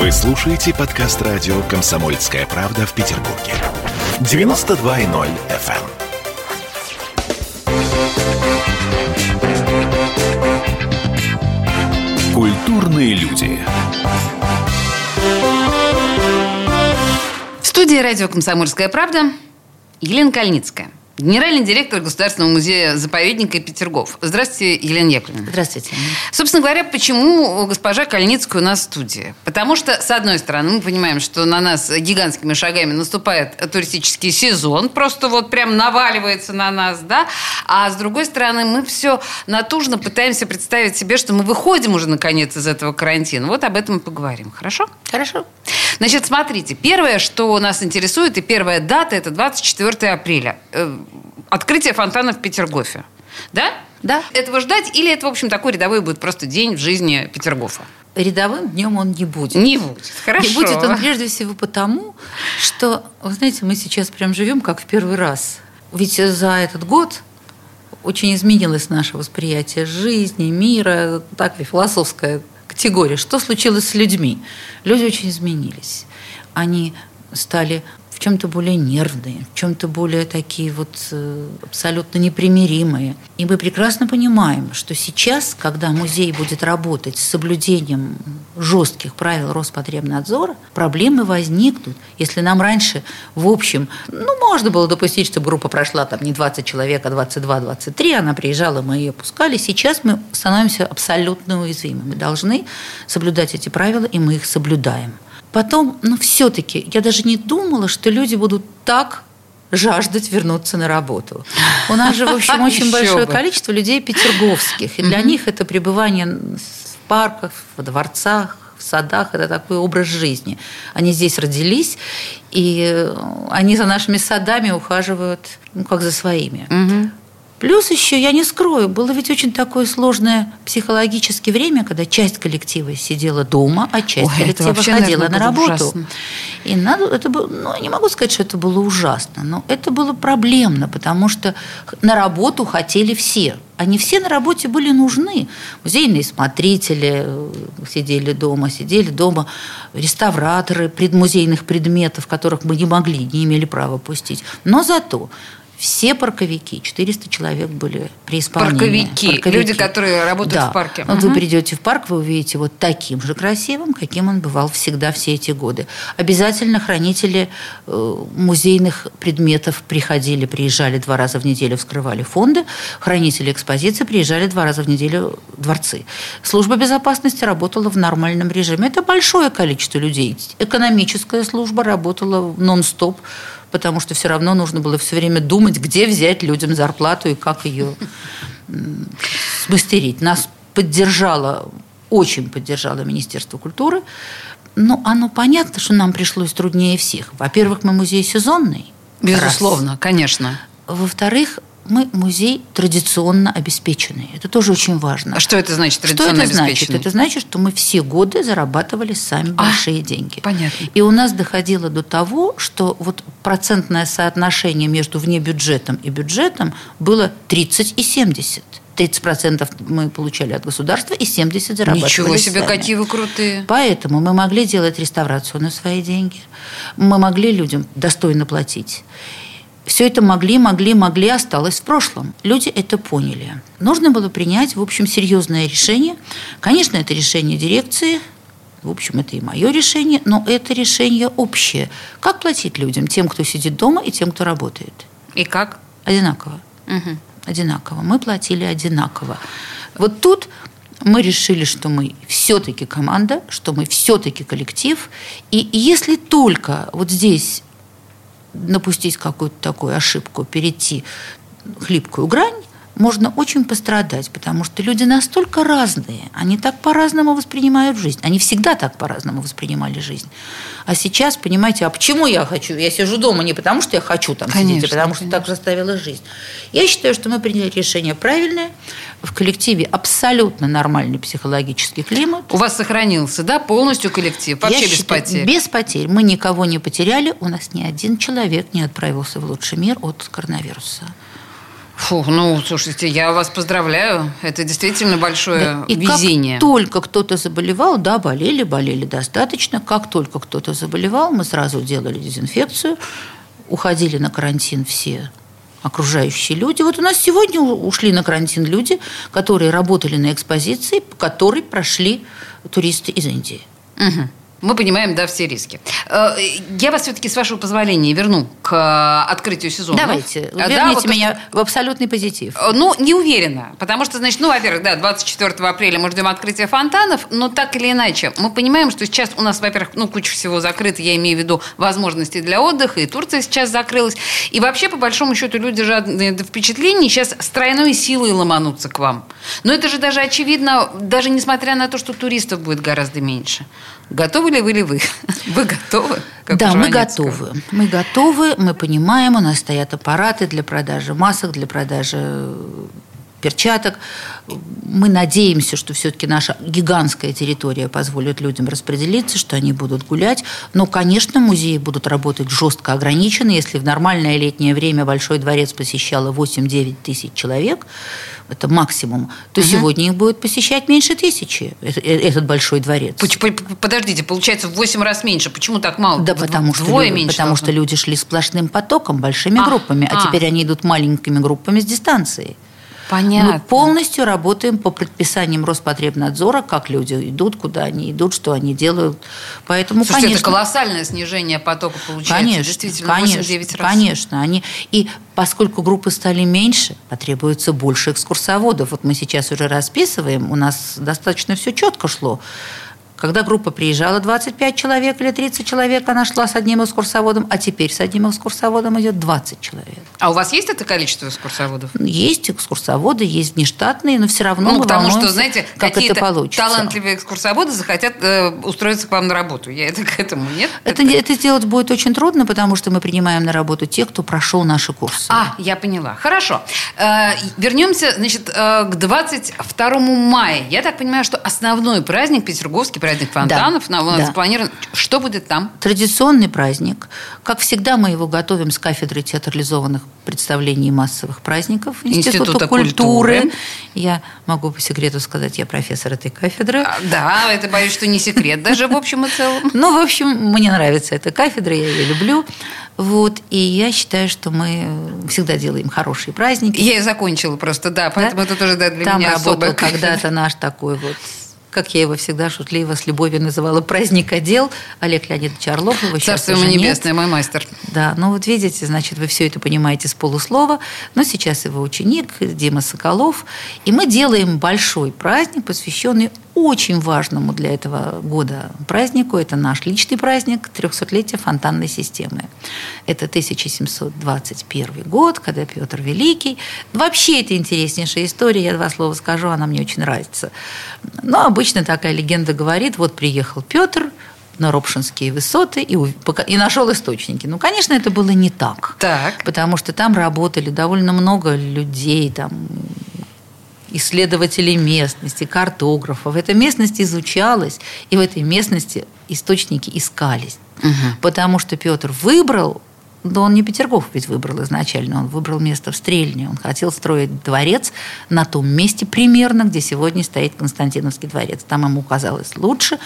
Вы слушаете подкаст радио «Комсомольская правда» в Петербурге. 92.0 FM. Культурные люди. В студии радио «Комсомольская правда» Елена Кальницкая. Генеральный директор Государственного музея-заповедника Петергоф. Здравствуйте, Елена Яковлевна. Здравствуйте. Собственно говоря, почему госпожа Кальницкая у нас в студии? Потому что, с одной стороны, мы понимаем, что на нас гигантскими шагами наступает туристический сезон, просто вот прям наваливается на нас, да? А с другой стороны, мы все натужно пытаемся представить себе, что мы выходим уже наконец из этого карантина. Вот об этом мы поговорим. Хорошо? Хорошо. Значит, смотрите, первое, что нас интересует, и первая дата, это 24 апреля. Открытие фонтана в Петергофе. Да? Да. Этого ждать или это, в общем, такой рядовой будет просто день в жизни Петергофа? Рядовым днем он не будет. Не будет. Хорошо. Не будет он прежде всего потому, что, вы знаете, мы сейчас прям живем как в первый раз. Ведь за этот год очень изменилось наше восприятие жизни, мира, так и философская категория. Что случилось с людьми? Люди очень изменились. Они стали чем-то более нервные, в чем-то более такие вот э, абсолютно непримиримые. И мы прекрасно понимаем, что сейчас, когда музей будет работать с соблюдением жестких правил Роспотребнадзора, проблемы возникнут. Если нам раньше, в общем, ну, можно было допустить, что группа прошла там не 20 человек, а 22-23, она приезжала, мы ее пускали. Сейчас мы становимся абсолютно уязвимыми. Мы должны соблюдать эти правила, и мы их соблюдаем. Потом, ну, все-таки, я даже не думала, что люди будут так жаждать вернуться на работу. У нас же, в общем, очень большое количество людей петерговских. И для них это пребывание в парках, в дворцах, в садах – это такой образ жизни. Они здесь родились, и они за нашими садами ухаживают, ну, как за своими. Плюс еще, я не скрою, было ведь очень такое сложное психологическое время, когда часть коллектива сидела дома, а часть Ой, коллектива ходила наверное, на работу. ужасно. И надо, это было, ну, не могу сказать, что это было ужасно, но это было проблемно, потому что на работу хотели все. Они все на работе были нужны. Музейные смотрители э, сидели дома, сидели дома реставраторы предмузейных предметов, которых мы не могли, не имели права пустить. Но зато все парковики, 400 человек были при исполнении. Парковики, люди, которые работают да. в парке. Вот Мгм. вы придете в парк, вы увидите вот таким же красивым, каким он бывал всегда все эти годы. Обязательно хранители э, музейных предметов приходили, приезжали два раза в неделю, вскрывали фонды. Хранители экспозиции приезжали два раза в неделю в дворцы. Служба безопасности работала в нормальном режиме. Это большое количество людей. Экономическая служба работала нон-стоп потому что все равно нужно было все время думать, где взять людям зарплату и как ее смастерить. Нас поддержало, очень поддержало Министерство культуры. Но оно понятно, что нам пришлось труднее всех. Во-первых, мы музей сезонный. Безусловно, конечно. Раз. Во-вторых, мы музей традиционно обеспеченный. Это тоже очень важно. А что это значит, Что традиционно это значит? Это значит, что мы все годы зарабатывали сами А, большие деньги. понятно. И у нас доходило до того, что вот процентное соотношение между внебюджетом и бюджетом было 30 и 70. 30% мы получали от государства и 70% зарабатывали Ничего себе, сами. какие вы крутые. Поэтому мы могли делать реставрацию на свои деньги. Мы могли людям достойно платить. Все это могли, могли, могли, осталось в прошлом. Люди это поняли. Нужно было принять, в общем, серьезное решение. Конечно, это решение дирекции, в общем, это и мое решение, но это решение общее. Как платить людям, тем, кто сидит дома, и тем, кто работает? И как? Одинаково. Мгм. Одинаково. Мы платили одинаково. Вот тут мы решили, что мы все-таки команда, что мы все-таки коллектив. И если только вот здесь напустить какую-то такую ошибку, перейти хлипкую грань, можно очень пострадать, потому что люди настолько разные, они так по-разному воспринимают жизнь. Они всегда так по-разному воспринимали жизнь. А сейчас, понимаете, а почему я хочу? Я сижу дома не потому, что я хочу там сидеть, Конечно, а потому что конечно. так заставила жизнь. Я считаю, что мы приняли решение правильное. В коллективе абсолютно нормальный психологический климат. У вас сохранился, да, полностью коллектив? Вообще Я без считаю, потерь? Без потерь. Мы никого не потеряли. У нас ни один человек не отправился в лучший мир от коронавируса. Фу, ну, слушайте, я вас поздравляю. Это действительно большое Да, И везение. как только кто-то заболевал, да, болели, болели достаточно. Как только кто-то заболевал, мы сразу делали дезинфекцию, уходили на карантин все окружающие люди. Вот у нас сегодня ушли на карантин люди, которые работали на экспозиции, по которой прошли туристы из Индии. Мгм. Мы понимаем, да, все риски. Э, Я вас все-таки, с вашего позволения, верну к э, открытию сезона. Давайте, Э, да, верните вот меня в абсолютный позитив. Ну, не уверена. Потому что, значит, ну, во-первых, да, 24 апреля мы ждем открытия фонтанов, но так или иначе, мы понимаем, что сейчас у нас, во-первых, ну, куча всего закрыта, я имею в виду возможности для отдыха, и Турция сейчас закрылась. И вообще, по большому счету, люди жадные до впечатлений сейчас с тройной силой ломанутся к вам. Но это же даже очевидно, даже несмотря на то, что туристов будет гораздо меньше. Готовы ли вы ли вы? Вы готовы? да, мы готовы. Мы готовы, мы понимаем, у нас стоят аппараты для продажи масок, для продажи перчаток. Мы надеемся, что все-таки наша гигантская территория позволит людям распределиться, что они будут гулять. Но, конечно, музеи будут работать жестко ограничены. Если в нормальное летнее время Большой дворец посещало 8-9 тысяч человек, это максимум, то сегодня их будет посещать меньше тысячи, э- э- этот Большой дворец. Подождите, получается в 8 раз меньше. Почему так мало? Да, потому что, вдвое лю- меньше потому должно что люди шли сплошным потоком, большими А, группами, а, а. теперь они идут маленькими группами с дистанцией. Понятно. Мы полностью работаем по предписаниям Роспотребнадзора, как люди идут, куда они идут, что они делают. Поэтому, Слушайте, конечно, это колоссальное снижение потока получается. Конечно, Действительно, конечно, 8-9 раз. конечно. Они... И поскольку группы стали меньше, потребуется больше экскурсоводов. Вот мы сейчас уже расписываем, у нас достаточно все четко шло. Когда группа приезжала 25 человек или 30 человек, она шла с одним экскурсоводом, а теперь с одним экскурсоводом идет 20 человек. А у вас есть это количество экскурсоводов? Есть экскурсоводы, есть внештатные, но все равно Ну, потому что, знаете, как это получится. талантливые экскурсоводы захотят э, устроиться к вам на работу. Я это к этому, нет? Это, это сделать будет очень трудно, потому что мы принимаем на работу тех, кто прошел наши курсы. А, я поняла. Хорошо. Э, вернемся, значит, э, к 22 мая. Я так понимаю, что основной праздник, праздник фонтанов, на- у нас да. запланирован. Что будет там? Традиционный праздник. Как всегда, мы его готовим с кафедры театрализованных представлений и массовых праздников Института, Института культуры. культуры. Я могу по секрету сказать, я профессор этой кафедры. А, Да, это, боюсь, что не секрет даже в общем и целом. Ну, в общем, мне нравится эта кафедра, я ее люблю. Вот, и я считаю, что мы всегда делаем хорошие праздники. Я и закончила просто, да, поэтому это тоже да, для Там меня работал особая когда-то наш такой вот как я его всегда шутливо с любовью называла, праздник отдел Олег Леонидович Орлов. Его Царство ему небесное, мой мастер. Да, ну вот видите, значит, вы все это понимаете с полуслова, но сейчас его ученик Дима Соколов, и мы делаем большой праздник, посвященный очень важному для этого года празднику. Это наш личный праздник 300-летия фонтанной системы. Это 1721 год, когда Петр Великий. Вообще это интереснейшая история, я два слова скажу, она мне очень нравится. Но обычно такая легенда говорит, вот приехал Петр, на Ропшинские высоты и, и нашел источники. Ну, конечно, это было не так. Так. Потому что там работали довольно много людей, там, исследователей местности, картографов. Эта местность изучалась, и в этой местности источники искались. Потому что Петр выбрал, да он не Петергоф ведь выбрал изначально, он выбрал место в Стрельне. Он хотел строить дворец на том месте примерно, где сегодня стоит Константиновский дворец. Там ему казалось лучше,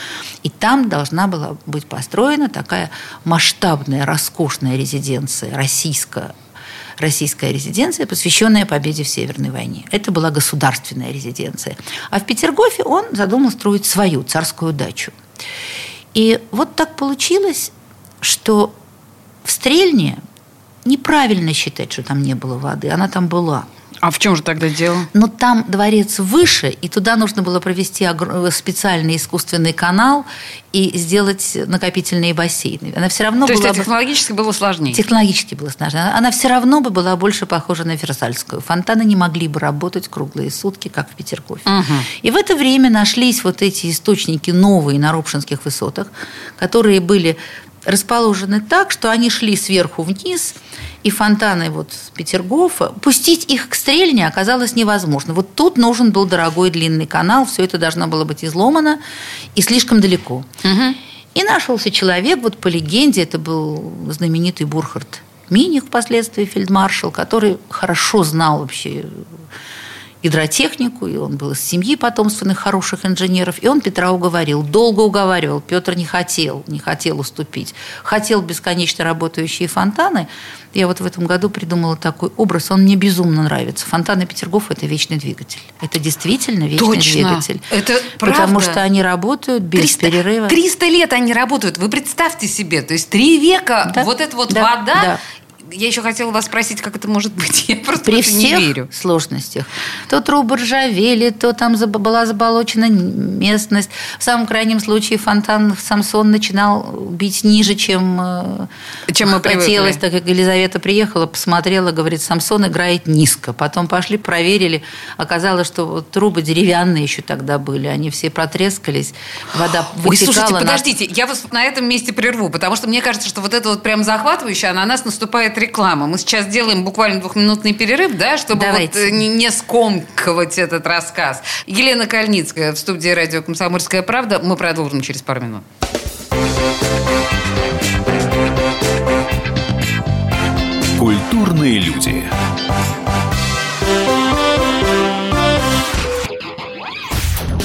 и там должна была быть построена такая масштабная, роскошная резиденция российская, российская резиденция, посвященная победе в Северной войне. Это была государственная резиденция. А в Петергофе он задумал строить свою царскую дачу. И вот так получилось, что в Стрельне неправильно считать, что там не было воды. Она там была. А в чем же тогда дело? Но там дворец выше, и туда нужно было провести огр- специальный искусственный канал и сделать накопительные бассейны. Она все равно То есть была это бы... технологически было сложнее. Технологически было сложно. Она все равно бы была больше похожа на Версальскую. Фонтаны не могли бы работать круглые сутки, как в Петергофе. Мгм. И в это время нашлись вот эти источники новые на Ропшинских высотах, которые были расположены так, что они шли сверху вниз, и фонтаны вот Петергофа, пустить их к стрельне оказалось невозможно. Вот тут нужен был дорогой длинный канал, все это должно было быть изломано и слишком далеко. Мгм. И нашелся человек, вот по легенде, это был знаменитый Бурхард Миних, впоследствии фельдмаршал, который хорошо знал вообще гидротехнику, и он был из семьи потомственных хороших инженеров, и он Петра уговорил, долго уговаривал, Петр не хотел, не хотел уступить, хотел бесконечно работающие фонтаны. Я вот в этом году придумала такой образ, он мне безумно нравится. Фонтаны Петергоф – это вечный двигатель. Это действительно вечный Точно. двигатель. Это Потому правда. что они работают без 300, перерыва. 300 лет они работают. Вы представьте себе, то есть три века Да, вот эта вот да, вода. да. Я еще хотела вас спросить, как это может быть. Я просто При в это не всех верю. сложностях. То трубы ржавели, то там была заболочена местность. В самом крайнем случае фонтан Самсон начинал бить ниже, чем, э, Чем мы хотелось. привыкли. Так как Елизавета приехала, посмотрела, говорит, Самсон играет низко. Потом пошли, проверили. Оказалось, что трубы деревянные еще тогда были. Они все протрескались. Вода Ой, вытекала. слушайте, на- подождите, я вас на этом месте прерву, потому что мне кажется, что вот это вот прям захватывающе, а на нас наступает реклама. Мы сейчас делаем буквально двухминутный перерыв, да, чтобы вот Давайте. э, не, не скомкивать этот рассказ. Елена Кальницкая в студии радио «Комсомольская правда». Мы продолжим через пару минут. Культурные люди.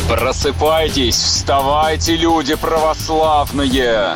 Просыпайтесь, вставайте, люди православные!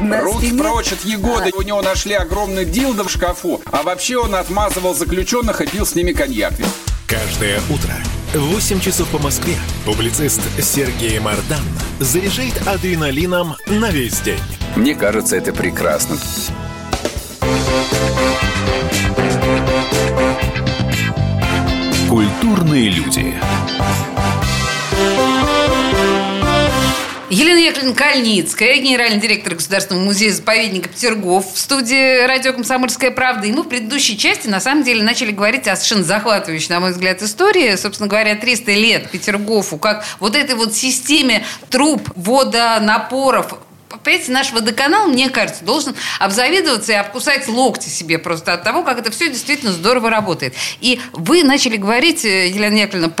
Руки прочь от Егоды. У него нашли огромный дилдо в шкафу. А вообще он отмазывал заключенных и пил с ними коньяк. Каждое утро в 8 часов по Москве публицист Сергей Мардан заряжает адреналином на весь день. Мне кажется, это прекрасно. Культурные люди. Елена Яковлевна Кальницкая, генеральный директор Государственного музея-заповедника Петергоф в студии радио «Комсомольская правда». И мы в предыдущей части, на самом деле, начали говорить о совершенно захватывающей, на мой взгляд, истории. Собственно говоря, 300 лет Петергофу, как вот этой вот системе труб, водонапоров, Понимаете, наш водоканал, мне кажется, должен обзавидоваться и обкусать локти себе просто от того, как это все действительно здорово работает. И вы начали говорить, э, Елена Яковлевна,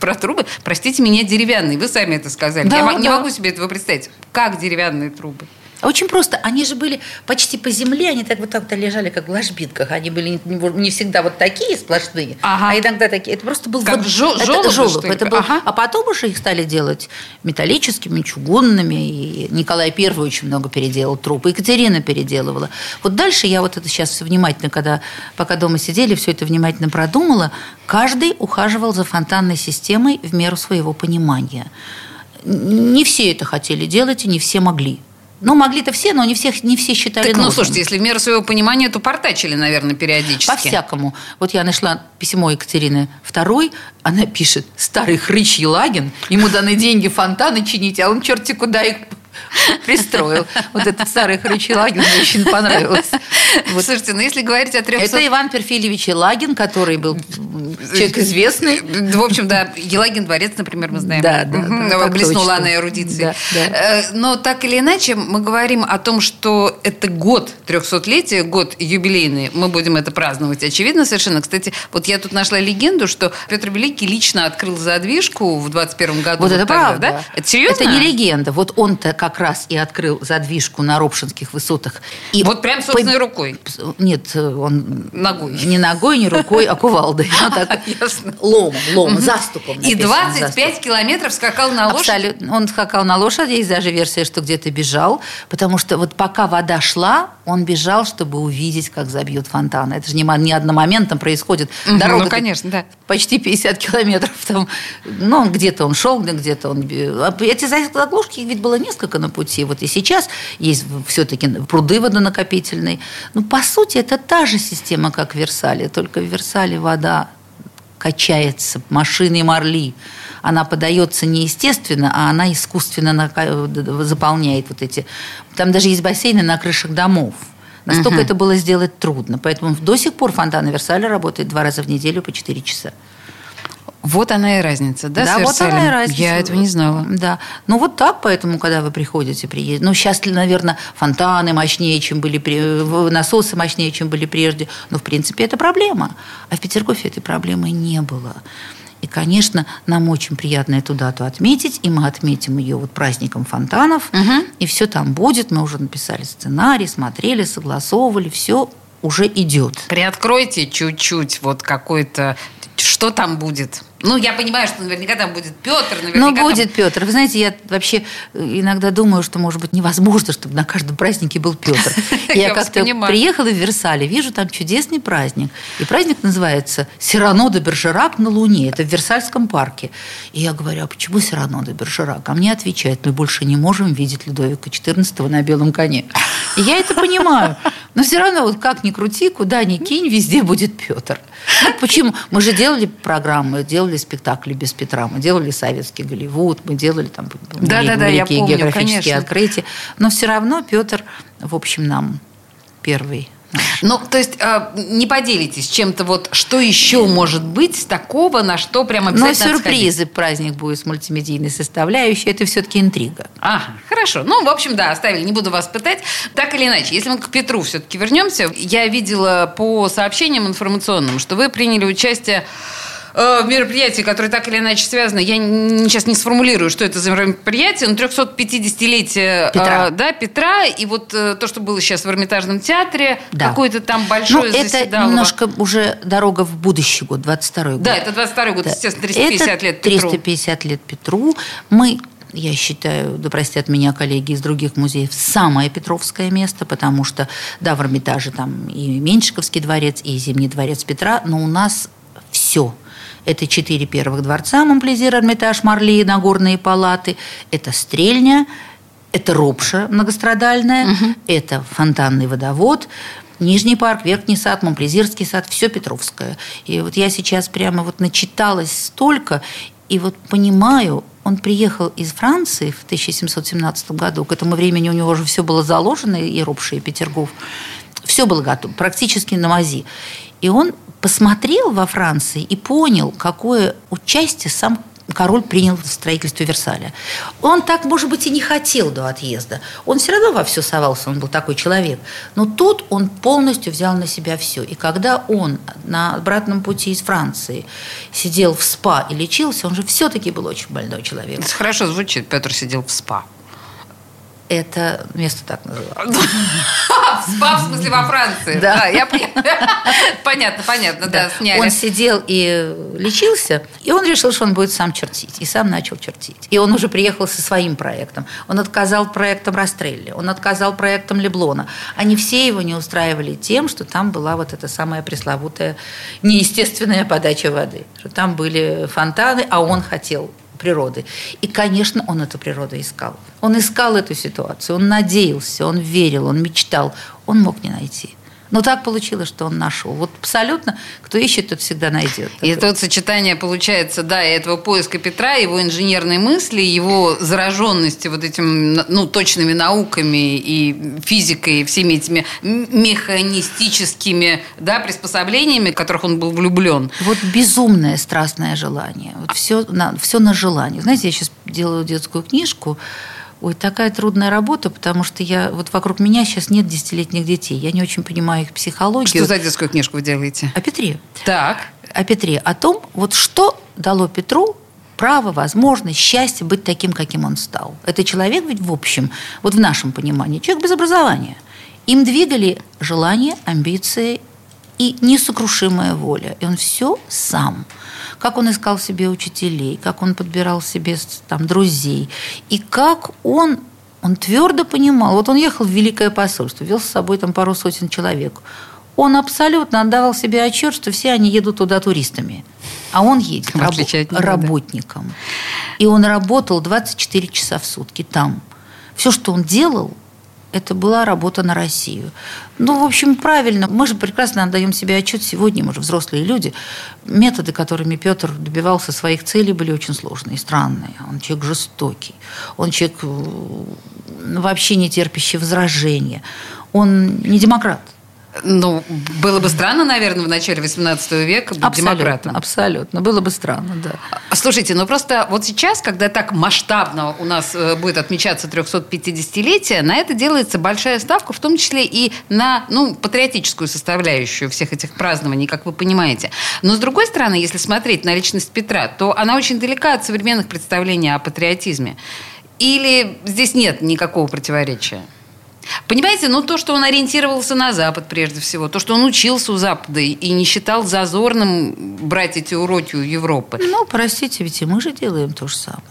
про, трубы, простите меня, деревянные. Вы сами это сказали. Да, Я мо- не да. могу себе этого представить. Как деревянные трубы? Очень просто. Они же были почти по земле, они так вот так-то лежали, как в ложбинках. Они были не, не всегда вот такие сплошные, Ага. а иногда такие. Это просто был Как вот- жё- это ли? это был- Ага. А потом уже их стали делать металлическими, чугунными. И Николай I очень много переделал труб. и Екатерина переделывала. Вот дальше я вот это сейчас все внимательно, когда пока дома сидели, все это внимательно продумала. Каждый ухаживал за фонтанной системой в меру своего понимания. Не все это хотели делать, и не все могли. Ну, могли-то все, но не, всех, не все считали Так, ну, слушайте, если в меру своего понимания, то портачили, наверное, периодически. По-всякому. Вот я нашла письмо Екатерины II, она пишет, старый хрыч Елагин, ему даны деньги фонтаны чинить, а он черти куда их пристроил. Вот этот старый хрыч Елагин мне очень понравилось. Вот. Слушайте, ну если говорить о 300... Это Иван Перфильевич Елагин, который был человек известный. В общем, да, Елагин дворец, например, мы знаем. Да, да, Мгм, да, так Блеснула она эрудицией. Да, да. Э, Но так или иначе, мы говорим о том, что это год 300-летия, год юбилейный. Мы будем это праздновать, очевидно, совершенно. Кстати, вот я тут нашла легенду, что Петр Великий лично открыл задвижку в 21 году. Вот это тогда, правда. да? Это серьезно? Это не легенда. Вот он-то как раз и открыл задвижку на Ропшинских высотах. И Вот прям собственной по- рукой. Нет, он Ногой. не ногой, не рукой, а кувалдой. Ну, так. Ломом, ломом, заступом. И написано, 25 заступ. километров скакал на лошади. Абсолютно. Он скакал на лошади, есть даже версия, что где-то бежал, потому что вот пока вода шла, он бежал, чтобы увидеть, как забьют фонтаны. Это же не, не одномоментно происходит. Дорога ну, конечно, да. почти 50 километров. Там, ну, где-то он шел, где-то он... А Эти заглушки, ведь было несколько на пути. Вот и сейчас есть все-таки пруды водонакопительные. Ну, по сути, это та же система, как в Версале, только в Версале вода качается машиной Марли. Она подается не естественно, а она искусственно заполняет вот эти... Там даже есть бассейны на крышах домов. Настолько это было сделать трудно. Поэтому до сих пор фонтан Версаля работает два раза в неделю по 4 часа. Вот она и разница, да? Да, вот она и разница. Я этого не знала. Да. Ну вот так, поэтому, когда вы приходите, приедете. Ну, сейчас, наверное, фонтаны мощнее, чем были, насосы мощнее, чем были прежде. Но, в принципе, это проблема. А в Петергофе этой проблемы не было. И, конечно, нам очень приятно эту дату отметить, и мы отметим ее вот праздником фонтанов, угу. и все там будет. Мы уже написали сценарий, смотрели, согласовывали, все уже идет. Приоткройте чуть-чуть вот какой-то, что там будет. Ну, я понимаю, что наверняка там будет Петр. Ну, будет там... Петр. Вы знаете, я вообще иногда думаю, что, может быть, невозможно, чтобы на каждом празднике был Петр. Я как-то приехала в Версале, вижу там чудесный праздник. И праздник называется «Сирано де Бержерак на Луне». Это в Версальском парке. И я говорю, а почему Сирано де Бержерак? А мне отвечают, мы больше не можем видеть Людовика XIV на белом коне. И я это понимаю. Но все равно, вот как ни крути, куда ни кинь, везде будет Петр. Ну, почему? Мы же делали программы, делали спектакли без Петра, мы делали советский Голливуд, мы делали там да, да, да, я помню, географические конечно. открытия. Но все равно Петр, в общем, нам первый ну, то есть э, не поделитесь чем-то вот, что еще может быть такого, на что прям ну, обязательно Но сюрпризы, праздник будет с мультимедийной составляющей, это все-таки интрига. Ага, хорошо. Ну, в общем, да, оставили, не буду вас пытать. Так или иначе, если мы к Петру все-таки вернемся, я видела по сообщениям информационным, что вы приняли участие э, мероприятий, которые так или иначе связаны. Я сейчас не сформулирую, что это за мероприятие, но 350-летие Петра. Э, да, Петра. И вот э, то, что было сейчас в Эрмитажном театре, да. какой-то там большой ну, это немножко уже дорога в будущий год, 22 год. Да, это 22 год, да. естественно, 350 это лет Петру. 350 лет Петру. Мы я считаю, да простят меня коллеги из других музеев, самое Петровское место, потому что, да, в Эрмитаже там и Меньшиковский дворец, и Зимний дворец Петра, но у нас все – это четыре первых дворца, Монплезир, Эрмитаж, Марли, Нагорные палаты. Это Стрельня, это Ропша многострадальная, угу. это фонтанный водовод, Нижний парк, Верхний сад, Монплезирский сад, все Петровское. И вот я сейчас прямо вот начиталась столько, и вот понимаю, он приехал из Франции в 1717 году. К этому времени у него уже все было заложено, и Ропша, и Петергоф. Все было готово, практически на мази. И он посмотрел во Франции и понял, какое участие сам король принял в строительстве Версаля. Он так, может быть, и не хотел до отъезда. Он все равно во все совался, он был такой человек. Но тут он полностью взял на себя все. И когда он на обратном пути из Франции сидел в СПА и лечился, он же все-таки был очень больной человек. Хорошо звучит, Петр сидел в СПА. Это место так называлось. СПА, в смысле, во Франции. Да, я Понятно, понятно, да, сняли. Он сидел и лечился, и он решил, что он будет сам чертить. И сам начал чертить. И он уже приехал со своим проектом. Он отказал проектом Растрелли, он отказал проектом Леблона. Они все его не устраивали тем, что там была вот эта самая пресловутая неестественная подача воды. Что там были фонтаны, а он хотел природы. И, конечно, он эту природу искал. Он искал эту ситуацию, он надеялся, он верил, он мечтал. Он мог не найти. Но так получилось, что он нашел. Вот абсолютно, кто ищет, тот всегда найдет. И это вот сочетание получается, да, этого поиска Петра, его инженерной мысли, его зараженности вот этими, ну, точными науками и физикой, и всеми этими механистическими, да, приспособлениями, в которых он был влюблен. Вот безумное страстное желание. Вот все на, все на желание. Знаете, я сейчас делаю детскую книжку, Ой, такая трудная работа, потому что я вот вокруг меня сейчас нет десятилетних детей. Я не очень понимаю их психологию. Что за детскую книжку вы делаете? О Петре. Так. О Петре. О том, вот что дало Петру право, возможность, счастье быть таким, каким он стал. Это человек ведь в общем, вот в нашем понимании, человек без образования. Им двигали желания, амбиции и несокрушимая воля. И он все сам – как он искал себе учителей, как он подбирал себе там друзей, и как он он твердо понимал, вот он ехал в Великое посольство, вел с собой там пару сотен человек. Он абсолютно отдавал себе отчет, что все они едут туда туристами. А он едет раб- работником. И он работал 24 часа в сутки там. Все, что он делал, это была работа на Россию. Ну, в общем, правильно. Мы же прекрасно отдаем себе отчет сегодня, мы же взрослые люди. Методы, которыми Петр добивался своих целей, были очень сложные, странные. Он человек жестокий, он человек э, вообще не терпящий возражения. Он не демократ. Ну, было бы странно, наверное, в начале 18 века быть абсолютно, демократом. Абсолютно. Было бы странно, да. Слушайте, ну просто вот сейчас, когда так масштабно у нас э, будет отмечаться 350-летие, на это делается большая ставка, в том числе и на ну, патриотическую составляющую всех этих празднований, как вы понимаете. Но, с другой стороны, если смотреть на личность Петра, то она очень далека от современных представлений о патриотизме. Или здесь нет никакого противоречия? Понимаете, ну то, что он ориентировался на Запад прежде всего, то, что он учился у Запада и не считал зазорным брать эти уроки у Европы. Ну, простите, ведь и мы же делаем то же самое.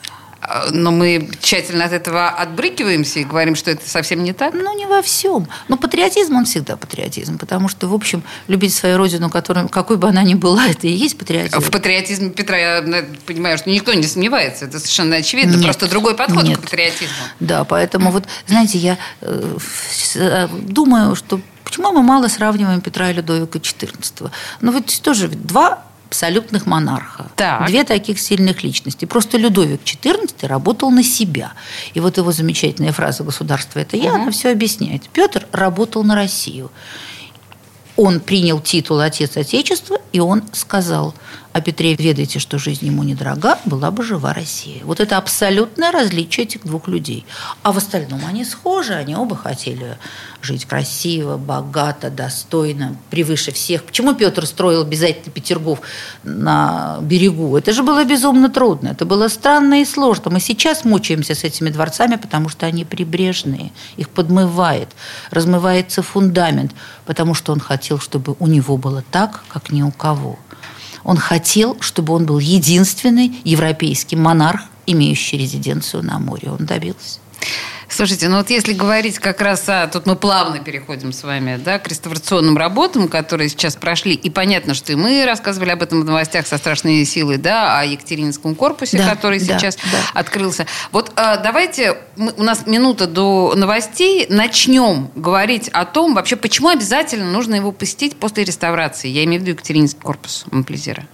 А, но мы тщательно от этого отбрыкиваемся и говорим, что это совсем не так? Ну, не во всем. Но патриотизм, он всегда патриотизм, потому что, в общем, любить свою родину, которой, какой бы она ни была, это и есть патриотизм. В патриотизме Петра я понимаю, что никто не сомневается, это совершенно очевидно, нет, просто другой подход нет. к патриотизму. Да, поэтому вот, знаете, я э, э, думаю, что Почему мы мало сравниваем Петра и Людовика XIV? Ну, ведь тоже два абсолютных монарха. Так. Две таких сильных личности. Просто Людовик XIV работал на себя. И вот его замечательная фраза «государство – это я», угу. она все объясняет. Петр работал на Россию. Он принял титул «Отец Отечества», и он сказал – о Петре ведайте, что жизнь ему недорога, была бы жива Россия. Вот это абсолютное различие этих двух людей. А в остальном они схожи, они оба хотели жить красиво, богато, достойно, превыше всех. Почему Петр строил обязательно Петергоф на берегу? Это же было безумно трудно, это было странно и сложно. Мы сейчас мучаемся с этими дворцами, потому что они прибрежные, их подмывает, размывается фундамент, потому что он хотел, чтобы у него было так, как ни у кого. Он хотел, чтобы он был единственный европейский монарх, имеющий резиденцию на море. Он добился. Слушайте, ну вот если говорить как раз о... Тут мы плавно переходим с вами да, к реставрационным работам, которые сейчас прошли. И понятно, что и мы рассказывали об этом в новостях со страшной силой, да, о Екатерининском корпусе, да, который да, сейчас да. открылся. Вот а, давайте, мы, у нас минута до новостей, начнем говорить о том, вообще, почему обязательно нужно его посетить после реставрации. Я имею в виду Екатерининский корпус Монплезира.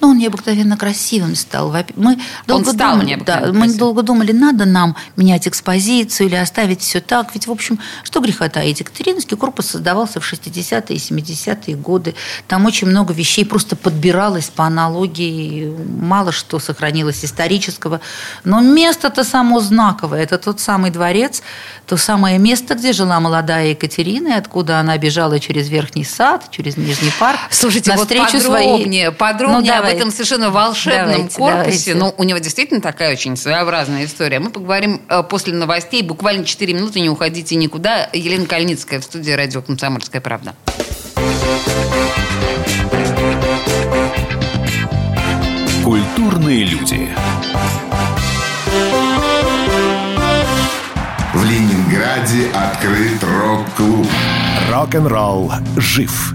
Ну, он необыкновенно красивым стал. Мы долго он стал думали, да, мы долго думали, надо нам менять экспозицию или оставить все так. Ведь, в общем, что греха таить. Екатеринский корпус создавался в 60-е и 70-е годы. Там очень много вещей просто подбиралось по аналогии. Мало что сохранилось исторического. Но место-то само знаковое. Это тот самый дворец, то самое место, где жила молодая Екатерина, и откуда она бежала через Верхний сад, через Нижний парк. Слушайте, на вот подробнее, своей... подробнее ну, об этом совершенно волшебном давайте, корпусе. Давайте. Ну, у него действительно такая очень своеобразная история. Мы поговорим э, после новостей. Буквально 4 минуты, не уходите никуда. Елена Кальницкая в студии радио «Комсомольская правда». Культурные люди. В Ленинграде открыт рок-клуб. Рок-н-ролл жив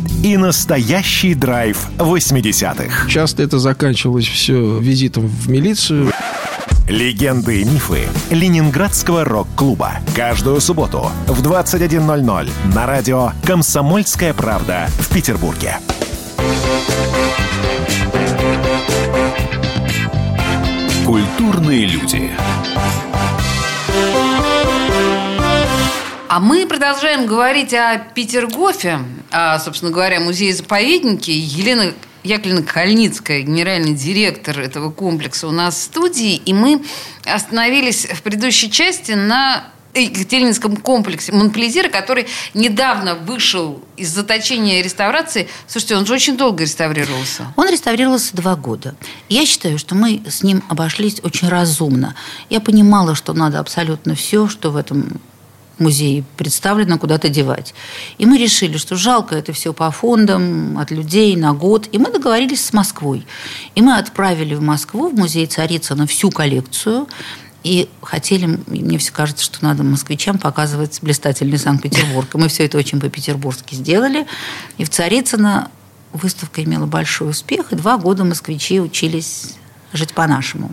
и настоящий драйв 80-х. Часто это заканчивалось все визитом в милицию. Легенды и мифы Ленинградского рок-клуба. Каждую субботу в 21.00 на радио «Комсомольская правда» в Петербурге. Культурные люди. А мы продолжаем говорить о Петергофе, собственно говоря, музее-заповеднике. Елена Яковлевна Кальницкая, генеральный директор этого комплекса у нас в студии. И мы остановились в предыдущей части на Екатерининском комплексе Монплезира, который недавно вышел из заточения и реставрации. Слушайте, он же очень долго реставрировался. Он реставрировался два года. Я считаю, что мы с ним обошлись очень разумно. Я понимала, что надо абсолютно все, что в этом музей представлено, куда-то девать. И мы решили, что жалко это все по фондам, от людей на год. И мы договорились с Москвой. И мы отправили в Москву, в музей Царицына, всю коллекцию. И хотели, мне все кажется, что надо москвичам показывать блистательный Санкт-Петербург. И мы все это очень по-петербургски сделали. И в Царицыно выставка имела большой успех, и два года москвичи учились жить по-нашему.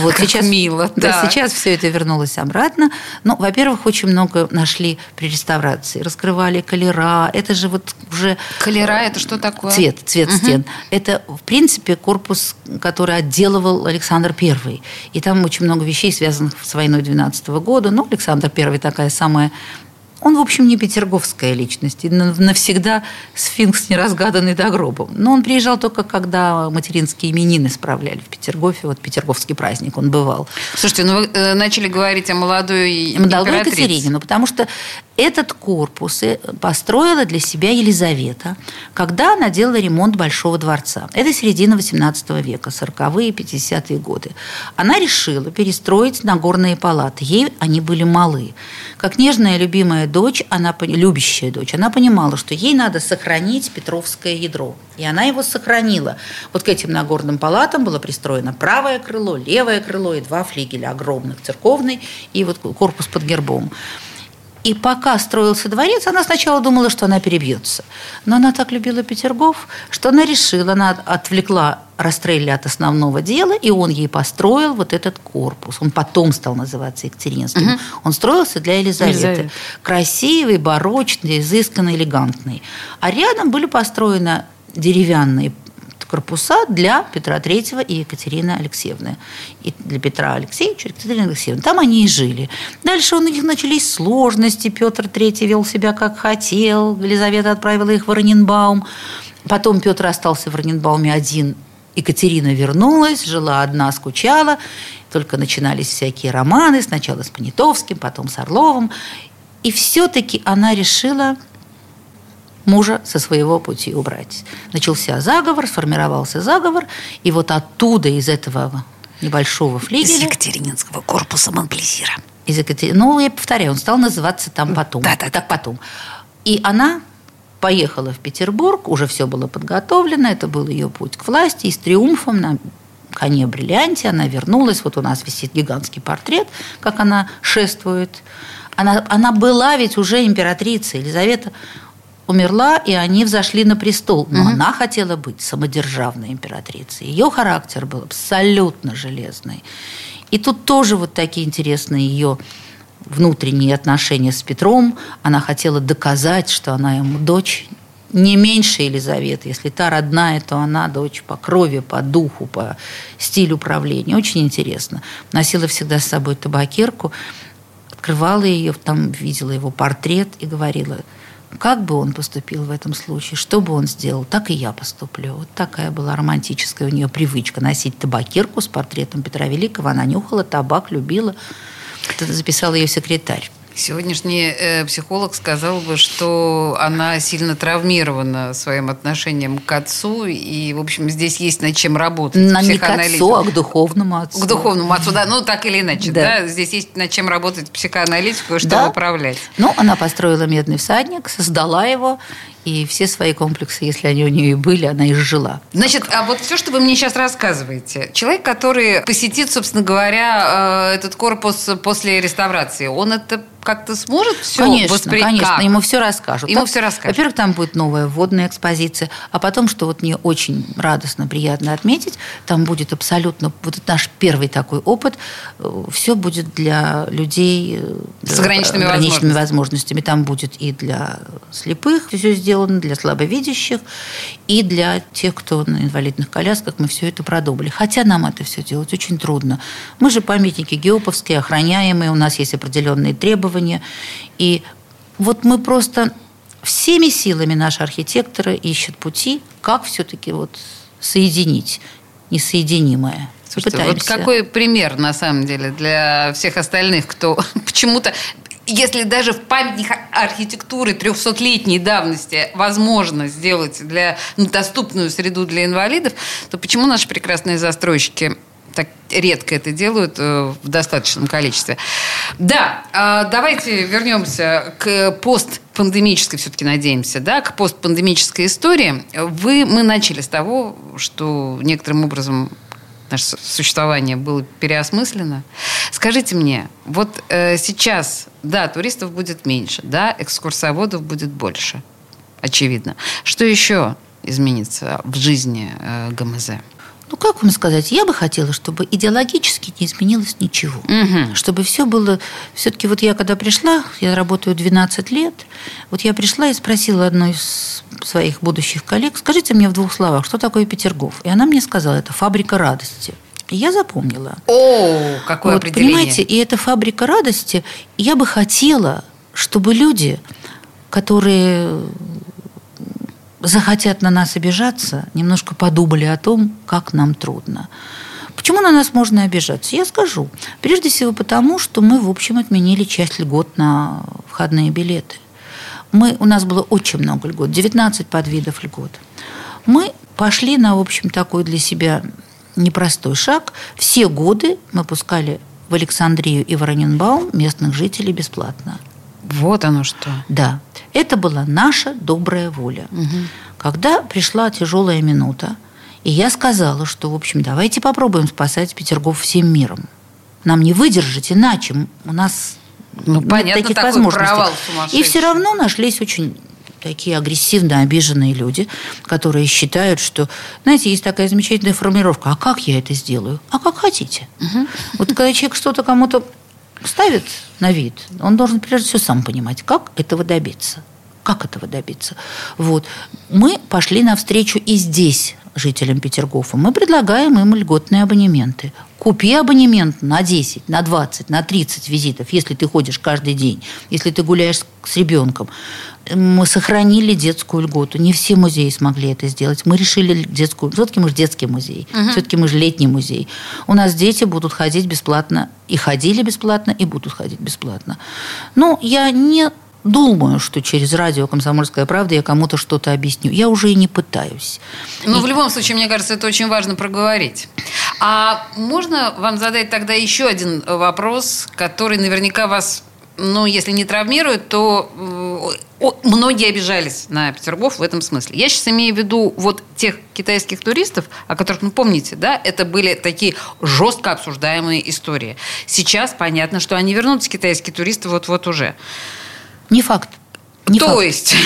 Вот как сейчас, мило, да. да. Сейчас все это вернулось обратно. Ну, во-первых, очень много нашли при реставрации. Раскрывали колера. Это же вот уже... Колера – это что такое? Цвет, цвет угу. стен. Это, в принципе, корпус, который отделывал Александр I. И там очень много вещей, связанных с войной 12 года. Но Александр I такая самая он, в общем, не петерговская личность. И навсегда сфинкс неразгаданный до гроба. Но он приезжал только, когда материнские именины справляли в Петергофе. Вот Петерговский праздник он бывал. Слушайте, ну вы э, начали говорить о молодой Молодой Екатерине. Ну, потому что этот корпус построила для себя Елизавета, когда она делала ремонт Большого дворца. Это середина XVIII века, 40-е, 50-е годы. Она решила перестроить Нагорные палаты. Ей они были малы. Как нежная, любимая дочь, она, любящая дочь, она понимала, что ей надо сохранить Петровское ядро. И она его сохранила. Вот к этим Нагорным палатам было пристроено правое крыло, левое крыло и два флигеля огромных, церковный и вот корпус под гербом. И пока строился дворец, она сначала думала, что она перебьется. Но она так любила Петергоф, что она решила, она отвлекла Растрелли от основного дела, и он ей построил вот этот корпус. Он потом стал называться Екатеринским. Угу. Он строился для Елизаветы. Елизавета. Красивый, барочный, изысканный, элегантный. А рядом были построены деревянные корпуса для Петра Третьего и Екатерины Алексеевны. И для Петра Алексеевича и Екатерины Алексеевны. Там они и жили. Дальше у них начались сложности. Петр Третий вел себя как хотел. Елизавета отправила их в Орененбаум. Потом Петр остался в Орененбауме один. Екатерина вернулась, жила одна, скучала. Только начинались всякие романы. Сначала с Понятовским, потом с Орловым. И все-таки она решила мужа со своего пути убрать. Начался заговор, сформировался заговор, и вот оттуда, из этого небольшого флигеля... Из Екатерининского корпуса Монплезира. Из Екатери... Ну, я повторяю, он стал называться там потом. Да, да, так потом. И она поехала в Петербург, уже все было подготовлено, это был ее путь к власти, и с триумфом на коне бриллианте она вернулась. Вот у нас висит гигантский портрет, как она шествует. Она, она была ведь уже императрицей. Елизавета умерла, и они взошли на престол. Но угу. она хотела быть самодержавной императрицей. Ее характер был абсолютно железный. И тут тоже вот такие интересные ее внутренние отношения с Петром. Она хотела доказать, что она ему дочь не меньше Елизаветы. Если та родная, то она дочь по крови, по духу, по стилю правления. Очень интересно. Носила всегда с собой табакерку, открывала ее, там видела его портрет и говорила – как бы он поступил в этом случае, что бы он сделал, так и я поступлю. Вот такая была романтическая у нее привычка носить табакерку с портретом Петра Великого. Она нюхала табак, любила. Записал ее секретарь. Сегодняшний э, психолог сказал бы, что она сильно травмирована своим отношением к отцу, и, в общем, здесь есть над чем работать. На, не к отцу, а к духовному отцу. К духовному отцу, да, ну так или иначе, да. да? Здесь есть над чем работать психоаналитику, что да. управлять. Ну, она построила «Медный всадник», создала его, и все свои комплексы, если они у нее и были, она изжила. Значит, а вот все, что вы мне сейчас рассказываете, человек, который посетит, собственно говоря, э, этот корпус после реставрации, он это как-то сможет все конечно, воспринять? Конечно, ему все расскажут. Ему так, все расскажут. Во-первых, там будет новая вводная экспозиция, а потом, что вот мне очень радостно, приятно отметить, там будет абсолютно, вот это наш первый такой опыт, э, все будет для людей э, с ограниченными, ограниченными возможностями. возможностями. Там будет и для слепых все сделано, для слабовидящих, и для тех, кто на инвалидных колясках, мы все это продумали. Хотя нам это все делать очень трудно. Мы же памятники геоповские, охраняемые, у нас есть определенные требования. И вот мы просто всеми силами наши архитекторы ищут пути, как все-таки вот соединить несоединимое. Слушайте, вот какой пример, на самом деле, для всех остальных, кто почему-то если даже в памятник архитектуры 300-летней давности возможно сделать для, ну, доступную среду для инвалидов, то почему наши прекрасные застройщики так редко это делают э, в достаточном количестве. Да, э, давайте вернемся к постпандемической, все-таки надеемся, да, к постпандемической истории. Вы, мы начали с того, что некоторым образом наше существование было переосмыслено. Скажите мне, вот э, сейчас, да, туристов будет меньше, да, экскурсоводов будет больше, очевидно. Что еще изменится в жизни э, ГМЗ? Ну, как вам сказать, я бы хотела, чтобы идеологически не изменилось ничего. Мгм. Чтобы все было... Все-таки вот я когда пришла, я работаю 12 лет, вот я пришла и спросила одной из своих будущих коллег, скажите мне в двух словах, что такое Петергоф? И она мне сказала, это фабрика радости. И я запомнила. О, какое Вот, определение. Понимаете, и эта фабрика радости, я бы хотела, чтобы люди, которые захотят на нас обижаться, немножко подумали о том, как нам трудно. Почему на нас можно обижаться? Я скажу. Прежде всего потому, что мы, в общем, отменили часть льгот на входные билеты. Мы, у нас было очень много льгот, 19 подвидов льгот. Мы пошли на, в общем, такой для себя непростой шаг. Все годы мы пускали в Александрию и в местных жителей бесплатно. Вот оно что. Да, это была наша добрая воля. Когда пришла тяжелая минута, и я сказала, что, в общем, давайте попробуем спасать Петергоф всем миром. Нам не выдержать, иначе у нас Ну, нет понятно, таких возможностей. провал И все равно нашлись очень такие агрессивно обиженные люди, которые считают, что, знаете, есть такая замечательная формулировка, а как я это сделаю? А как хотите. Вот когда человек что-то кому-то ставит на вид, он должен прежде всего сам понимать, как этого добиться. Как этого добиться? Вот. Мы пошли навстречу и здесь жителям Петергофа. Мы предлагаем им льготные абонементы. Купи абонемент на 10, на 20, на 30 визитов, если ты ходишь каждый день, если ты гуляешь с- ребенком. Мы сохранили детскую льготу. Не все музеи смогли это сделать. Мы решили детскую... Все-таки мы же детский музей. Все-таки мы же летний музей. У нас дети будут ходить бесплатно. И ходили бесплатно, и будут ходить бесплатно. Ну, я не думаю, что через радио «Комсомольская правда» я кому-то что-то объясню. Я уже и не пытаюсь. Ну, в любом случае, мне кажется, это очень важно проговорить. А можно вам задать тогда еще один вопрос, который наверняка вас, ну, если не травмирует, то э, многие обижались на Петергоф в этом смысле. Я сейчас имею в виду вот тех китайских туристов, о которых, ну, помните, да, это были такие жестко обсуждаемые истории. Сейчас понятно, что они вернутся, китайские туристы, вот-вот уже. Не факт. Не То факт. есть...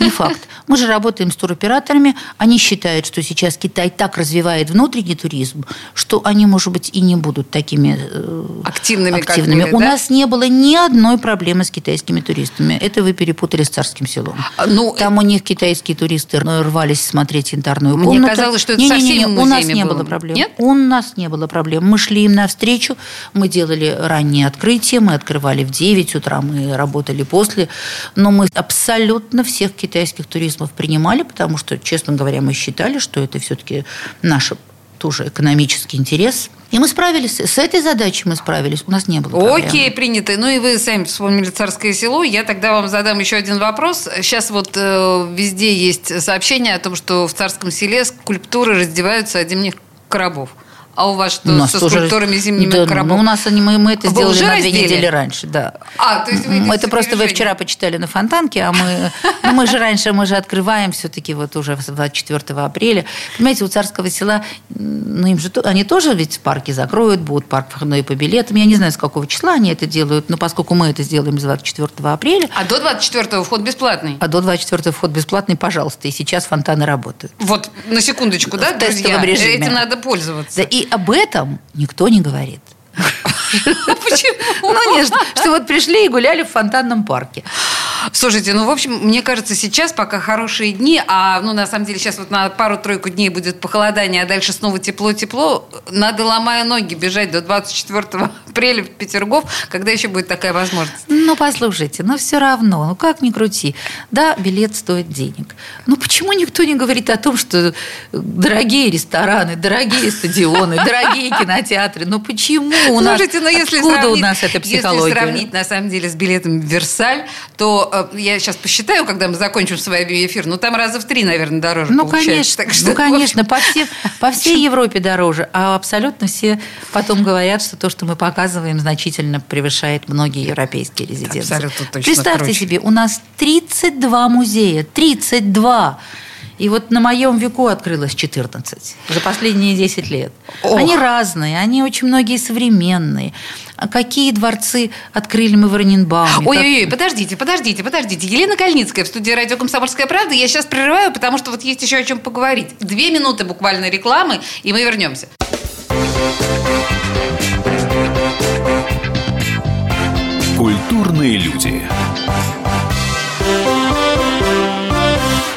Не факт. Мы же работаем с туроператорами. Они считают, что сейчас Китай так развивает внутренний туризм, что они, может быть, и не будут такими э, Активными, активными. были, У да? нас не было ни одной проблемы с китайскими туристами. Это вы перепутали с царским селом. А, ну, Там у них китайские туристы рвались смотреть янтарную Мне комнату. казалось, что это со Не-не-не, всеми У нас не было. было проблем. Нет? У нас не было проблем. Мы шли им навстречу, мы делали ранние открытия, мы открывали в 9 утра, мы работали после, но мы абсолютно всех китайских туризмов принимали, потому что, честно говоря, мы считали, что это все-таки наш тоже экономический интерес. И мы справились. С этой задачей мы справились. У нас не было проблем. Окей, принято. Ну и вы сами вспомнили царское село. Я тогда вам задам еще один вопрос. Сейчас вот э, везде есть сообщение о том, что в царском селе скульптуры раздеваются от зимних коробов. А у вас что У нас со тоже- скульптурами зимними Да, ну, коробов? у нас они, мы, мы это Вы сделали на две раздели? недели раньше, да. А, то есть вы Это с просто вы вчера почитали на Фонтанке, а мы, ну, мы же раньше, мы же открываем все-таки вот уже 24 апреля. Понимаете, у Царского села, ну им же, они тоже ведь парки закроют, будут парк входной по билетам. Я не знаю, с какого числа они это делают, но поскольку мы это сделаем с 24 апреля, А до 24-го вход бесплатный? а до 24 вход бесплатный, пожалуйста, и сейчас фонтаны работают. Вот, на секундочку, да, В друзья? режиме. Этим надо пользоваться. Да, и об этом никто не говорит. Почему? Ну, нет, что вот пришли и гуляли в фонтанном парке. Слушайте, ну, в общем, мне кажется, сейчас пока хорошие дни, а, ну, на самом деле, сейчас вот на пару-тройку дней будет похолодание, а дальше снова тепло-тепло, надо, ломая ноги, бежать до 24 апреля в Петергоф, когда еще будет такая возможность. Ну, послушайте, но все равно, ну как ни крути. Да, билет стоит денег. Ну почему никто не говорит о том, что дорогие рестораны, дорогие стадионы, дорогие кинотеатры? Ну почему у нас? Слушайте, ну если Откуда у нас эта психология? Если сравнить, на самом деле, с билетом в Версаль, то я сейчас посчитаю, когда мы закончим свой эфир, ну, там раза в три, наверное, дороже Ну, получается. конечно, Так что, ну, конечно, по, всем, по всей Европе дороже, а абсолютно все потом говорят, что то, что мы показываем, значительно превышает многие европейские резиденции. Абсолютно точно Представьте круче. себе, у нас 32 музея, 32. И вот на моем веку открылось 14 за последние 10 лет. Ох. Они разные, они очень многие современные. А какие дворцы открыли мы в Раненбауме? Ой-ой-ой, подождите, подождите, подождите. Елена Кальницкая в студии радио «Комсомольская правда». Я сейчас прерываю, потому что вот есть еще о чем поговорить. Две минуты буквально рекламы, и мы вернемся. Культурные люди.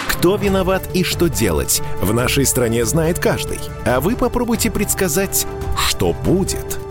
Кто виноват и что делать, в нашей стране знает каждый. А вы попробуйте предсказать, что будет.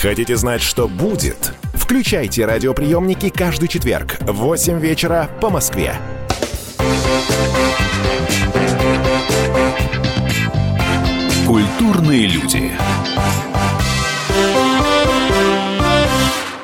Хотите знать, что будет? Включайте радиоприемники каждый четверг в 8 вечера по Москве. Культурные люди.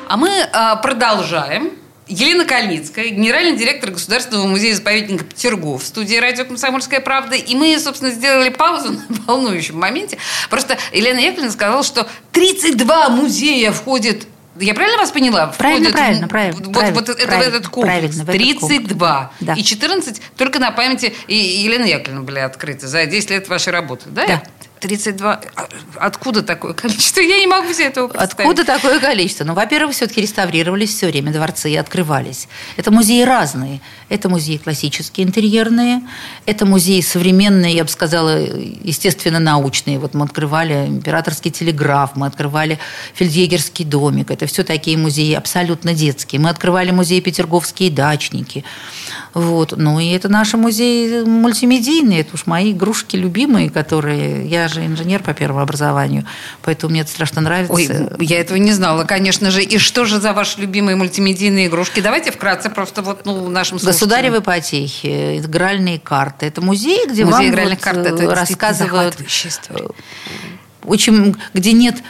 А мы а, продолжаем. Елена Кальницкая, генеральный директор Государственного музея-заповедника Петергоф студии радио «Комсомольская правда». И мы, собственно, сделали паузу на волнующем моменте. Просто Елена Яковлевна сказала, что 32 музея входит я правильно вас поняла? Правильно, Входит правильно, правильно, Вот, правильно, вот это, правильно, в этот комплекс. правильно, в этот комплекс. 32. Да. И 14 только на памяти Елены Яковлевны были открыты за 10 лет вашей работы. Да? Да. 32. А Откуда такое количество? Я не могу себе этого представить. Откуда такое количество? Ну, во-первых, все-таки реставрировались все время дворцы и открывались. Это музеи разные. Это музеи классические, интерьерные. Это музеи современные, я бы сказала, естественно, научные. Вот мы открывали императорский телеграф, мы открывали фельдъегерский домик. Это все такие музеи абсолютно детские. Мы открывали музей Петерговские дачники. Вот. Ну, и это наши музеи мультимедийные. Это уж мои игрушки любимые, которые... Я же инженер по первому образованию, поэтому мне это страшно нравится. Ой, я этого не знала, конечно же. И что же за ваши любимые мультимедийные игрушки? Давайте вкратце просто вот ну, нашим слушателям. Государевы потехи, игральные карты. Это музей, где Музей вам игральных вот, карт, это э, рассказывают, э, очень, где нет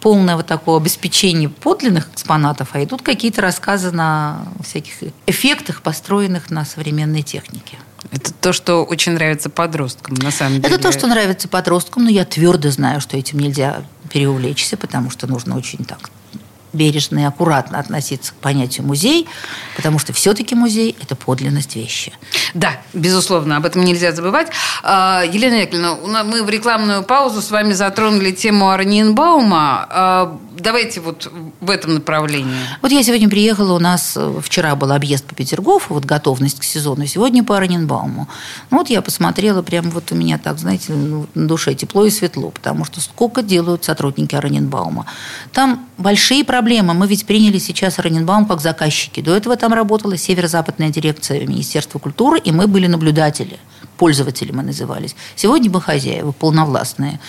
полного такого обеспечения подлинных экспонатов, а идут какие-то рассказы на всяких эффектах, построенных на современной технике. Это то, что очень нравится подросткам, на самом деле. Это то, что нравится подросткам, но я твердо знаю, что этим нельзя переувлечься, потому что нужно очень так бережно и аккуратно относиться к понятию музей, потому что все-таки музей – это подлинность вещи. Да, безусловно, об этом нельзя забывать. А, Елена Яковлевна, мы в рекламную паузу с вами затронули тему Арниенбаума. А, Давайте вот в этом направлении. Вот я сегодня приехала, у нас э, вчера был объезд по Петергофу, вот готовность к сезону, сегодня по Раненбауму. Ну вот я посмотрела, прям вот у меня так, знаете, ну, на душе тепло и светло, потому что сколько делают сотрудники Раненбаума. Там большие проблемы. Мы ведь приняли сейчас Раненбаум как заказчики. До этого там работала северо-западная дирекция Министерства культуры, и мы были наблюдатели пользователи мы назывались. Сегодня мы хозяева, полновластные.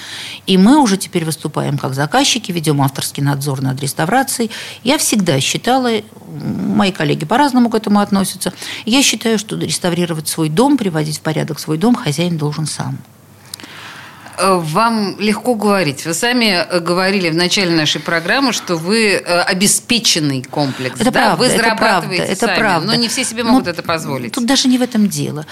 И мы уже теперь выступаем как заказчики, ведем авторский надзор над реставрацией. Я всегда считала, мои коллеги по-разному к этому относятся, я считаю, что реставрировать свой дом, приводить в порядок свой дом хозяин должен сам. Э, Вам легко говорить. Вы сами э, говорили в начале нашей программы, что вы э, обеспеченный комплекс. Это да? правда, Вы это зарабатываете это сами, правда. но не все себе Ну, могут это позволить. Тут даже не в этом дело.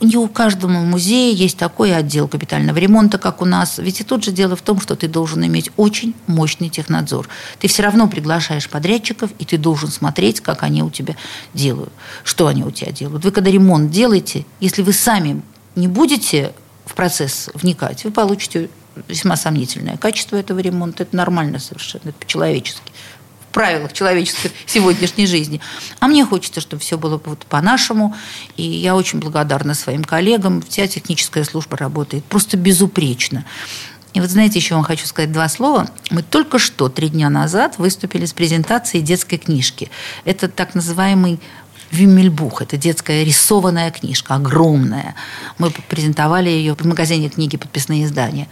Не у каждого музея есть такой отдел капитального ремонта, как у нас. Ведь и тут же дело в том, что ты должен иметь очень мощный технадзор. Ты все равно приглашаешь подрядчиков, и ты должен смотреть, как они у тебя делают, что они у тебя делают. Вы когда ремонт делаете, если вы сами не будете в процесс вникать, вы получите весьма сомнительное качество этого ремонта. Это нормально совершенно, это по-человечески в правилах человеческой сегодняшней жизни. А мне хочется, чтобы все было вот по-нашему. И я очень благодарна своим коллегам. Вся техническая служба работает просто безупречно. И вот знаете, еще вам хочу сказать два слова. Мы только что, три дня назад, выступили с презентацией детской книжки. Это так называемый Виммельбух. Это детская рисованная книжка, огромная. Мы презентовали ее в магазине книги «Подписные издания».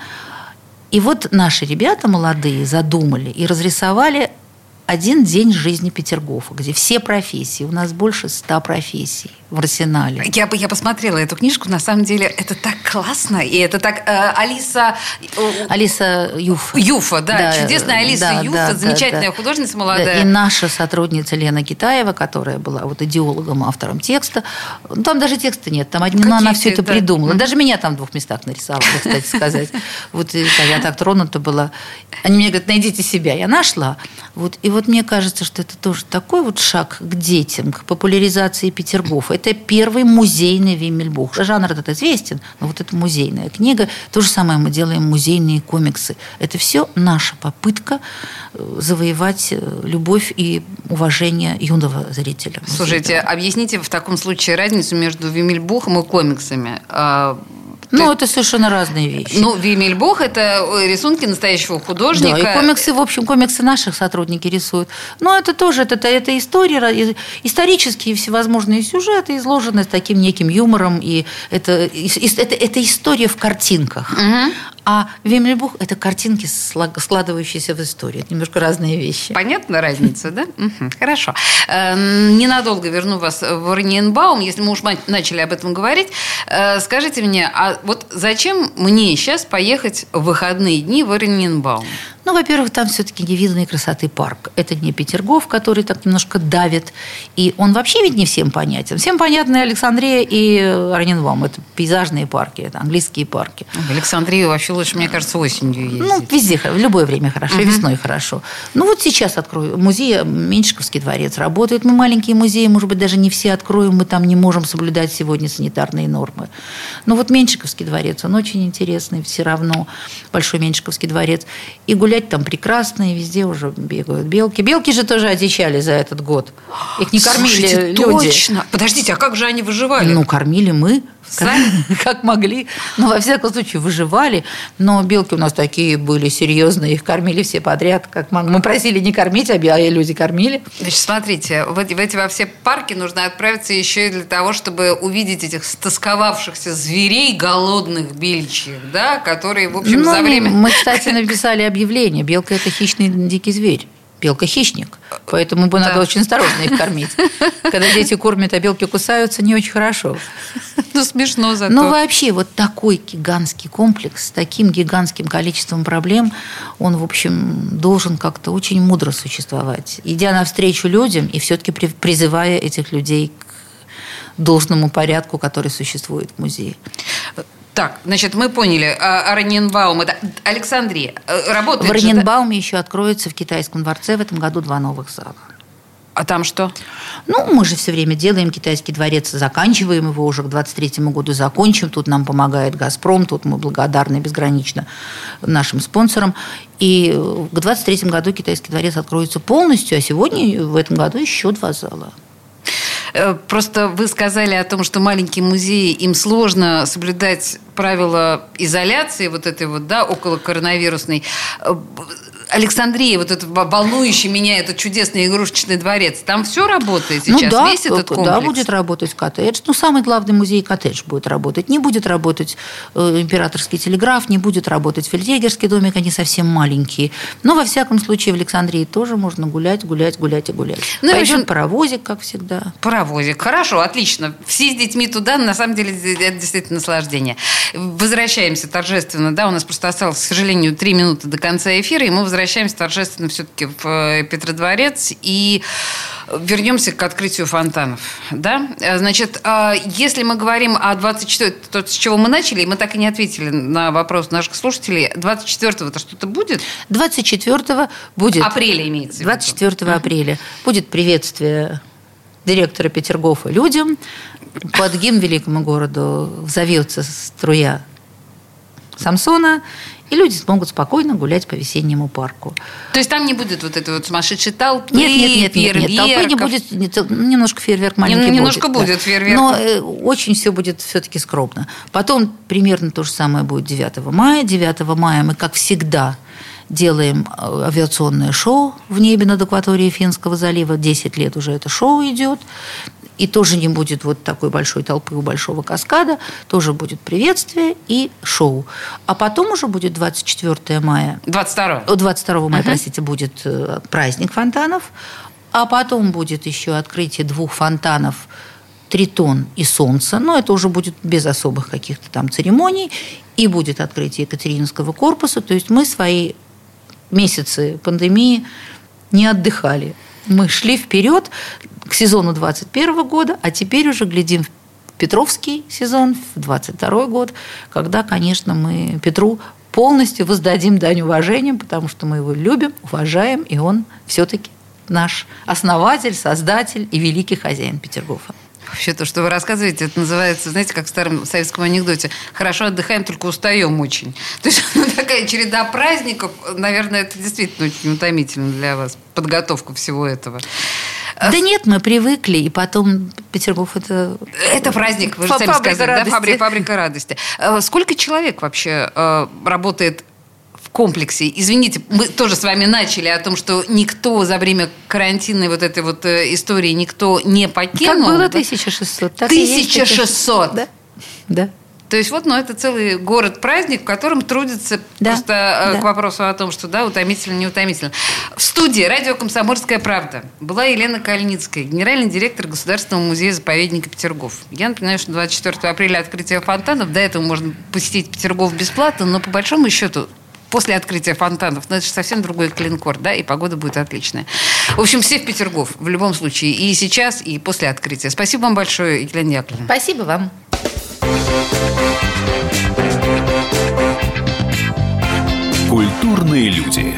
И вот наши ребята молодые задумали и разрисовали один день жизни Петергофа, где все профессии, у нас больше ста профессий в арсенале. Я, бы я посмотрела эту книжку, на самом деле это так классно, и это так э, Алиса... Э, Алиса Юфа. Юфа, да, да чудесная Алиса да, Юфа, да, замечательная да, художница молодая. Да, и наша сотрудница Лена Китаева, которая была вот идеологом, автором текста, ну, там даже текста нет, там одна, она все это да. придумала. Даже меня там в двух местах нарисовала, кстати сказать. Вот я так тронута была. Они мне говорят, найдите себя. Я нашла. Вот, и вот мне кажется, что это тоже такой вот шаг к детям, к популяризации Петергофа это первый музейный Вимельбух. Жанр этот известен, но вот это музейная книга. То же самое мы делаем музейные комиксы. Это все наша попытка э, завоевать э, любовь и уважение юного зрителя. Слушайте, объясните в таком случае разницу между Вимельбухом и комиксами. Ну, это совершенно разные вещи. Ну, Вимельбох – это рисунки настоящего художника. Да, и комиксы, в общем, комиксы наших сотрудники рисуют. Но это тоже, это, это история, исторические всевозможные сюжеты, изложены с таким неким юмором, и это, это, это история в картинках. Угу. А Вимельбух – это картинки, складывающиеся в историю. Это немножко разные вещи. Понятна разница, да? Хорошо. Эм, ненадолго верну вас в Орниенбаум, если мы уж начали об этом говорить. Э, скажите мне, а вот зачем мне сейчас поехать в выходные дни в Орниенбаум? Ну, во-первых, там все-таки невиданной красоты парк. Это не Петергоф, который так немножко давит. И он вообще ведь не всем понятен. Всем понятны Александрия и Раненвам. Это пейзажные парки, это английские парки. В Александрию вообще лучше, мне кажется, осенью ездить. Ну, везде, в любое время хорошо, угу. весной хорошо. Ну, вот сейчас открою. Музей Меньшиковский дворец работает. Мы маленькие музеи, может быть, даже не все откроем. Мы там не можем соблюдать сегодня санитарные нормы. Но вот Меньшиковский дворец, он очень интересный все равно. Большой Меньшиковский дворец. И гулять гулять там прекрасно, и везде уже бегают белки. Белки же тоже одичали за этот год. Их не кормили Слушайте, люди. Точно. Подождите, а как же они выживали? Ну, кормили мы. Сами? Как могли. Ну, во всяком случае, выживали. Но белки у нас такие были серьезные. Их кормили все подряд. Как Мы просили не кормить, а люди кормили. Значит, смотрите, в эти, во все парки нужно отправиться еще и для того, чтобы увидеть этих стосковавшихся зверей, голодных бельчих, да, которые, в общем, ну, за время... Мы, кстати, написали объявление. Белка – это хищный дикий зверь белка хищник, поэтому бы да. надо очень осторожно их кормить. Когда дети кормят, а белки кусаются, не очень хорошо. Ну, смешно зато. Но вообще вот такой гигантский комплекс с таким гигантским количеством проблем, он, в общем, должен как-то очень мудро существовать. Идя навстречу людям и все-таки призывая этих людей к должному порядку, который существует в музее. Так, значит, мы поняли. А, Араненбаум – это Александрия. Э, работает В Араненбауме еще откроется в китайском дворце в этом году два новых зала. А там что? Ну, мы же все время делаем китайский дворец, заканчиваем его уже к 23 году, закончим. Тут нам помогает «Газпром», тут мы благодарны безгранично нашим спонсорам. И к 23 году китайский дворец откроется полностью, а сегодня в этом году еще два зала. Э, просто вы сказали о том, что маленькие музеи, им сложно соблюдать правила изоляции вот этой вот, да, около коронавирусной. Александрия, вот этот волнующий меня этот чудесный игрушечный дворец, там все работает ну сейчас, ну, да, весь этот комплекс? Да, будет работать коттедж. Ну, самый главный музей коттедж будет работать. Не будет работать э, императорский телеграф, не будет работать фельдъегерский домик, они совсем маленькие. Но, во всяком случае, в Александрии тоже можно гулять, гулять, гулять и гулять. Ну, Пойдет общем, паровозик, как всегда. Паровозик, хорошо, отлично. Все с детьми туда, на самом деле, это действительно наслаждение. Возвращаемся торжественно, да, у нас просто осталось, к сожалению, три минуты до конца эфира, и мы возвращаемся возвращаемся торжественно все-таки в э, Петродворец и вернемся к открытию фонтанов. Да? Значит, а если мы говорим о 24 то, с чего мы начали, и мы так и не ответили на вопрос наших слушателей, 24-го это что-то будет? 24-го будет. Апреля имеется 24 в апреля будет приветствие директора Петергофа людям. Под гимн великому городу взовьется струя Самсона, и люди смогут спокойно гулять по весеннему парку. То есть там не будет вот этой вот сумасшедшей толпы, Нет, нет, нет, нет, нет, толпы не будет, нет, немножко фейерверк маленький Немножко будет. будет да. фейерверк. Но э, очень все будет все-таки скромно. Потом примерно то же самое будет 9 мая. 9 мая мы, как всегда, делаем э, авиационное шоу в небе над акваторией Финского залива. 10 лет уже это шоу идет. И тоже не будет вот такой большой толпы у большого каскада. Тоже будет приветствие и шоу. А потом уже будет 24 мая. 22 О, 22 мая, простите, будет э, праздник фонтанов. А потом будет еще открытие двух фонтанов Тритон и Солнце. Но это уже будет без особых каких-то там церемоний. И будет открытие Екатерининского корпуса. То есть мы свои месяцы пандемии не отдыхали. Мы шли вперед к сезону 21 года, а теперь уже глядим в Петровский сезон, в 22 год, когда, конечно, мы Петру полностью воздадим дань уважения, потому что мы его любим, уважаем, и он все-таки наш основатель, создатель и великий хозяин Петергофа. Вообще то, что вы рассказываете, это называется, знаете, как в старом советском анекдоте, хорошо отдыхаем, только устаем очень. То есть ну, такая череда праздников, наверное, это действительно очень утомительно для вас, подготовка всего этого. Да нет, мы привыкли, и потом Петергоф это... Это праздник, вы же сами фабрика сказали, радости. да, фабрика, фабрика радости. Э, Сколько человек вообще э, работает в комплексе? Извините, мы тоже с вами начали о том, что никто за время карантинной вот этой вот э, истории никто не покинул. Как было да? 1600, так и есть 1600. Да. Да. То есть вот, ну, это целый город-праздник, в котором трудится Да, просто э, да. к вопросу о том, что, да, утомительно, не утомительно. В студии радио «Комсомольская правда» была Елена Кальницкая, генеральный директор Государственного музея-заповедника Петергоф. Я напоминаю, что 24 апреля открытие фонтанов, до этого можно посетить Петергоф бесплатно, но по большому счету после открытия фонтанов, ну, это же совсем другой клинкор, да, и погода будет отличная. В общем, все в Петергоф, в любом случае, и сейчас, и после открытия. Спасибо вам большое, Елена Яковлевна. Спасибо вам. Культурные люди.